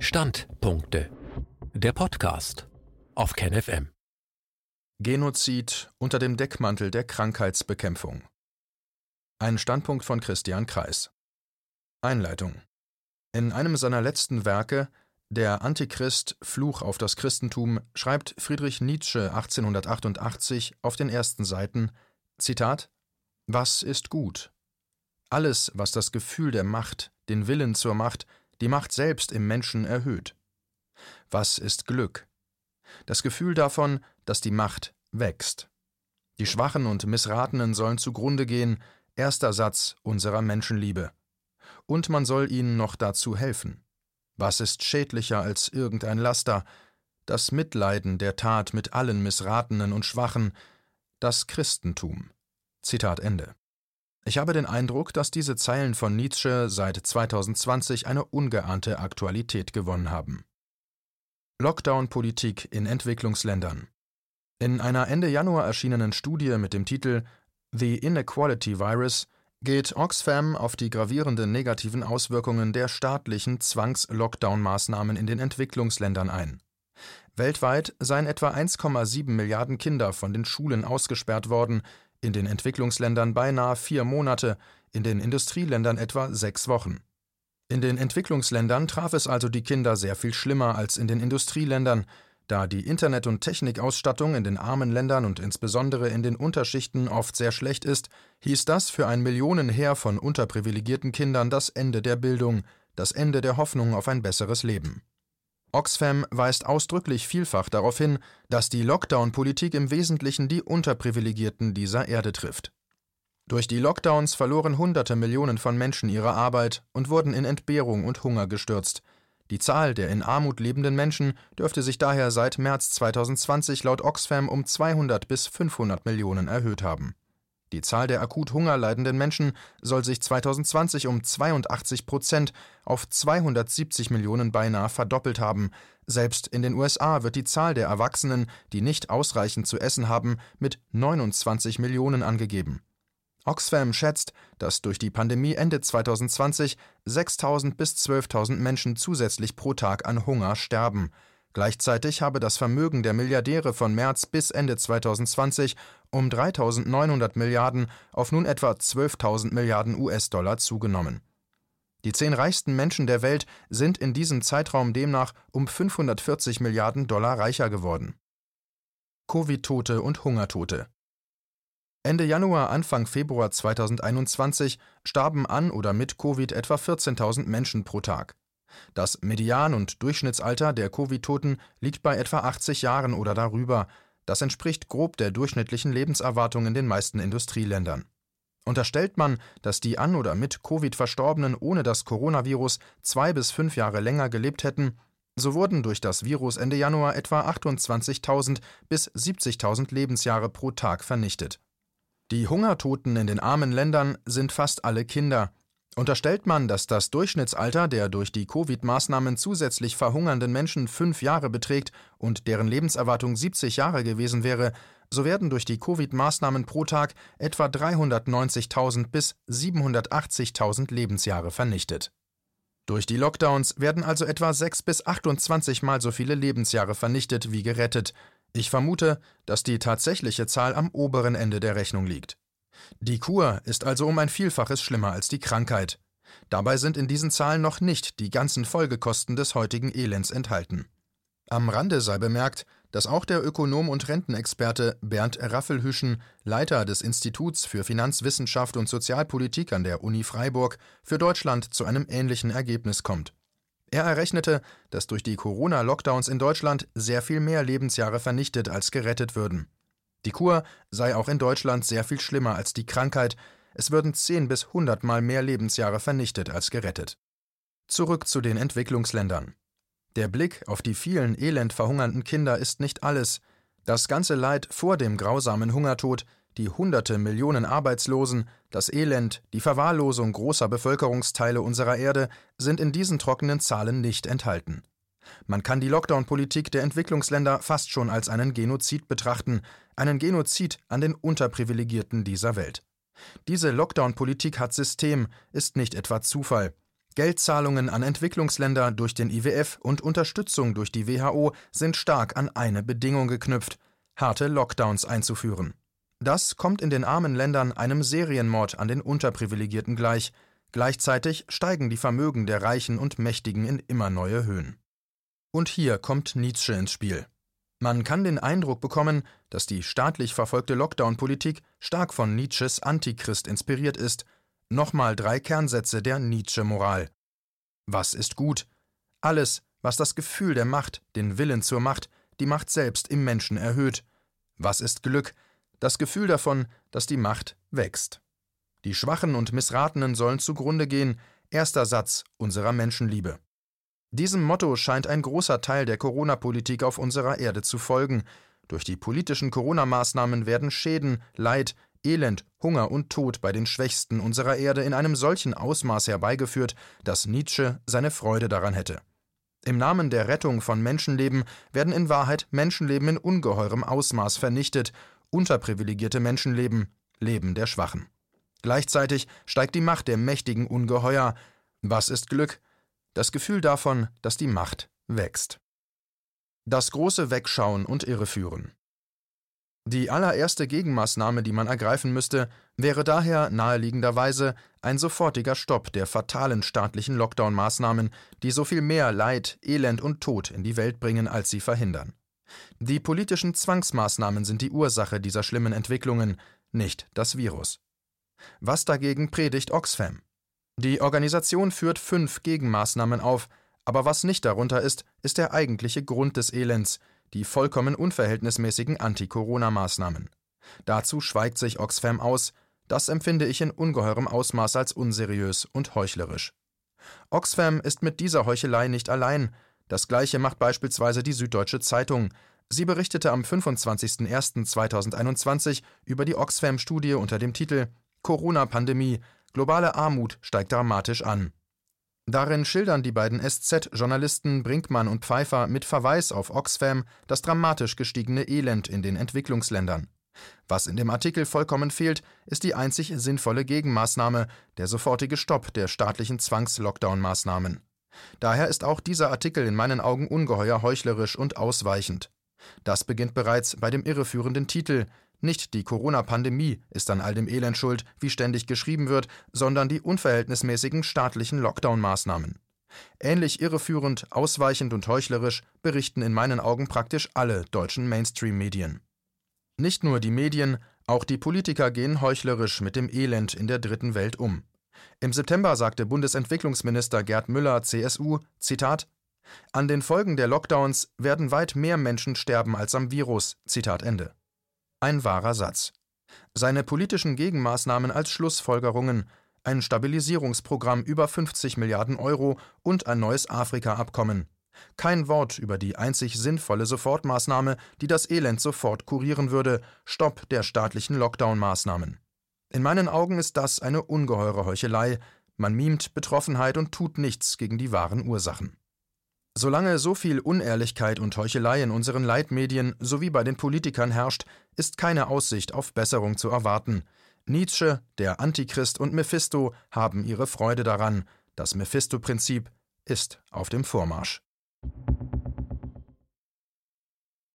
Standpunkte. Der Podcast auf KenFM. Genozid unter dem Deckmantel der Krankheitsbekämpfung. Ein Standpunkt von Christian Kreis. Einleitung. In einem seiner letzten Werke, Der Antichrist Fluch auf das Christentum, schreibt Friedrich Nietzsche 1888 auf den ersten Seiten: Zitat: Was ist gut? Alles, was das Gefühl der Macht, den Willen zur Macht, die Macht selbst im Menschen erhöht. Was ist Glück? Das Gefühl davon, dass die Macht wächst. Die Schwachen und Missratenen sollen zugrunde gehen, erster Satz unserer Menschenliebe. Und man soll ihnen noch dazu helfen. Was ist schädlicher als irgendein Laster? Das Mitleiden der Tat mit allen Missratenen und Schwachen, das Christentum. Zitat Ende. Ich habe den Eindruck, dass diese Zeilen von Nietzsche seit 2020 eine ungeahnte Aktualität gewonnen haben. Lockdown-Politik in Entwicklungsländern. In einer Ende Januar erschienenen Studie mit dem Titel The Inequality Virus geht Oxfam auf die gravierenden negativen Auswirkungen der staatlichen Zwangs-Lockdown-Maßnahmen in den Entwicklungsländern ein. Weltweit seien etwa 1,7 Milliarden Kinder von den Schulen ausgesperrt worden, in den Entwicklungsländern beinahe vier Monate, in den Industrieländern etwa sechs Wochen. In den Entwicklungsländern traf es also die Kinder sehr viel schlimmer als in den Industrieländern, da die Internet- und Technikausstattung in den armen Ländern und insbesondere in den Unterschichten oft sehr schlecht ist, hieß das für ein Millionenheer von unterprivilegierten Kindern das Ende der Bildung, das Ende der Hoffnung auf ein besseres Leben. Oxfam weist ausdrücklich vielfach darauf hin, dass die Lockdown-Politik im Wesentlichen die Unterprivilegierten dieser Erde trifft. Durch die Lockdowns verloren Hunderte Millionen von Menschen ihre Arbeit und wurden in Entbehrung und Hunger gestürzt. Die Zahl der in Armut lebenden Menschen dürfte sich daher seit März 2020 laut Oxfam um 200 bis 500 Millionen erhöht haben die Zahl der akut hungerleidenden Menschen soll sich 2020 um 82 Prozent auf 270 Millionen beinahe verdoppelt haben. Selbst in den USA wird die Zahl der Erwachsenen, die nicht ausreichend zu essen haben, mit 29 Millionen angegeben. Oxfam schätzt, dass durch die Pandemie Ende 2020 6.000 bis 12.000 Menschen zusätzlich pro Tag an Hunger sterben. Gleichzeitig habe das Vermögen der Milliardäre von März bis Ende 2020 um 3.900 Milliarden auf nun etwa 12.000 Milliarden US-Dollar zugenommen. Die zehn reichsten Menschen der Welt sind in diesem Zeitraum demnach um 540 Milliarden Dollar reicher geworden. Covid-Tote und Hungertote. Ende Januar, Anfang Februar 2021 starben an oder mit Covid etwa 14.000 Menschen pro Tag. Das Median- und Durchschnittsalter der Covid-Toten liegt bei etwa 80 Jahren oder darüber. Das entspricht grob der durchschnittlichen Lebenserwartung in den meisten Industrieländern. Unterstellt man, dass die an oder mit Covid Verstorbenen ohne das Coronavirus zwei bis fünf Jahre länger gelebt hätten, so wurden durch das Virus Ende Januar etwa 28.000 bis 70.000 Lebensjahre pro Tag vernichtet. Die Hungertoten in den armen Ländern sind fast alle Kinder, Unterstellt man, dass das Durchschnittsalter der durch die Covid-Maßnahmen zusätzlich verhungernden Menschen fünf Jahre beträgt und deren Lebenserwartung 70 Jahre gewesen wäre, so werden durch die Covid-Maßnahmen pro Tag etwa 390.000 bis 780.000 Lebensjahre vernichtet. Durch die Lockdowns werden also etwa 6 bis 28 Mal so viele Lebensjahre vernichtet wie gerettet. Ich vermute, dass die tatsächliche Zahl am oberen Ende der Rechnung liegt. Die Kur ist also um ein Vielfaches schlimmer als die Krankheit. Dabei sind in diesen Zahlen noch nicht die ganzen Folgekosten des heutigen Elends enthalten. Am Rande sei bemerkt, dass auch der Ökonom und Rentenexperte Bernd Raffelhüschen, Leiter des Instituts für Finanzwissenschaft und Sozialpolitik an der Uni Freiburg, für Deutschland zu einem ähnlichen Ergebnis kommt. Er errechnete, dass durch die Corona-Lockdowns in Deutschland sehr viel mehr Lebensjahre vernichtet als gerettet würden. Die Kur sei auch in Deutschland sehr viel schlimmer als die Krankheit, es würden zehn bis hundertmal mehr Lebensjahre vernichtet als gerettet. Zurück zu den Entwicklungsländern. Der Blick auf die vielen elend verhungernden Kinder ist nicht alles. Das ganze Leid vor dem grausamen Hungertod, die hunderte Millionen Arbeitslosen, das Elend, die Verwahrlosung großer Bevölkerungsteile unserer Erde sind in diesen trockenen Zahlen nicht enthalten. Man kann die Lockdown-Politik der Entwicklungsländer fast schon als einen Genozid betrachten, einen Genozid an den Unterprivilegierten dieser Welt. Diese Lockdown-Politik hat System, ist nicht etwa Zufall. Geldzahlungen an Entwicklungsländer durch den IWF und Unterstützung durch die WHO sind stark an eine Bedingung geknüpft harte Lockdowns einzuführen. Das kommt in den armen Ländern einem Serienmord an den Unterprivilegierten gleich. Gleichzeitig steigen die Vermögen der Reichen und Mächtigen in immer neue Höhen. Und hier kommt Nietzsche ins Spiel. Man kann den Eindruck bekommen, dass die staatlich verfolgte Lockdown-Politik stark von Nietzsches Antichrist inspiriert ist. Nochmal drei Kernsätze der Nietzsche-Moral. Was ist gut? Alles, was das Gefühl der Macht, den Willen zur Macht, die Macht selbst im Menschen erhöht. Was ist Glück? Das Gefühl davon, dass die Macht wächst. Die Schwachen und Missratenen sollen zugrunde gehen. Erster Satz unserer Menschenliebe. Diesem Motto scheint ein großer Teil der Corona-Politik auf unserer Erde zu folgen. Durch die politischen Corona-Maßnahmen werden Schäden, Leid, Elend, Hunger und Tod bei den Schwächsten unserer Erde in einem solchen Ausmaß herbeigeführt, dass Nietzsche seine Freude daran hätte. Im Namen der Rettung von Menschenleben werden in Wahrheit Menschenleben in ungeheurem Ausmaß vernichtet, unterprivilegierte Menschenleben, Leben der Schwachen. Gleichzeitig steigt die Macht der Mächtigen ungeheuer. Was ist Glück? Das Gefühl davon, dass die Macht wächst. Das große Wegschauen und Irreführen. Die allererste Gegenmaßnahme, die man ergreifen müsste, wäre daher naheliegenderweise ein sofortiger Stopp der fatalen staatlichen Lockdown-Maßnahmen, die so viel mehr Leid, Elend und Tod in die Welt bringen, als sie verhindern. Die politischen Zwangsmaßnahmen sind die Ursache dieser schlimmen Entwicklungen, nicht das Virus. Was dagegen predigt Oxfam? Die Organisation führt fünf Gegenmaßnahmen auf, aber was nicht darunter ist, ist der eigentliche Grund des Elends, die vollkommen unverhältnismäßigen Anti-Corona-Maßnahmen. Dazu schweigt sich Oxfam aus, das empfinde ich in ungeheurem Ausmaß als unseriös und heuchlerisch. Oxfam ist mit dieser Heuchelei nicht allein. Das gleiche macht beispielsweise die Süddeutsche Zeitung. Sie berichtete am 25.01.2021 über die Oxfam-Studie unter dem Titel Corona-Pandemie Globale Armut steigt dramatisch an. Darin schildern die beiden SZ-Journalisten Brinkmann und Pfeiffer mit Verweis auf Oxfam das dramatisch gestiegene Elend in den Entwicklungsländern. Was in dem Artikel vollkommen fehlt, ist die einzig sinnvolle Gegenmaßnahme, der sofortige Stopp der staatlichen Zwangs-Lockdown-Maßnahmen. Daher ist auch dieser Artikel in meinen Augen ungeheuer heuchlerisch und ausweichend. Das beginnt bereits bei dem irreführenden Titel nicht die Corona-Pandemie ist an all dem Elend schuld, wie ständig geschrieben wird, sondern die unverhältnismäßigen staatlichen Lockdown-Maßnahmen. Ähnlich irreführend, ausweichend und heuchlerisch berichten in meinen Augen praktisch alle deutschen Mainstream-Medien. Nicht nur die Medien, auch die Politiker gehen heuchlerisch mit dem Elend in der dritten Welt um. Im September sagte Bundesentwicklungsminister Gerd Müller, CSU, Zitat, An den Folgen der Lockdowns werden weit mehr Menschen sterben als am Virus. Zitat Ende. Ein wahrer Satz. Seine politischen Gegenmaßnahmen als Schlussfolgerungen, ein Stabilisierungsprogramm über 50 Milliarden Euro und ein neues Afrika-Abkommen. Kein Wort über die einzig sinnvolle Sofortmaßnahme, die das Elend sofort kurieren würde: Stopp der staatlichen Lockdown-Maßnahmen. In meinen Augen ist das eine ungeheure Heuchelei. Man mimt Betroffenheit und tut nichts gegen die wahren Ursachen. Solange so viel Unehrlichkeit und Heuchelei in unseren Leitmedien sowie bei den Politikern herrscht, ist keine Aussicht auf Besserung zu erwarten. Nietzsche, der Antichrist und Mephisto haben ihre Freude daran. Das Mephisto-Prinzip ist auf dem Vormarsch.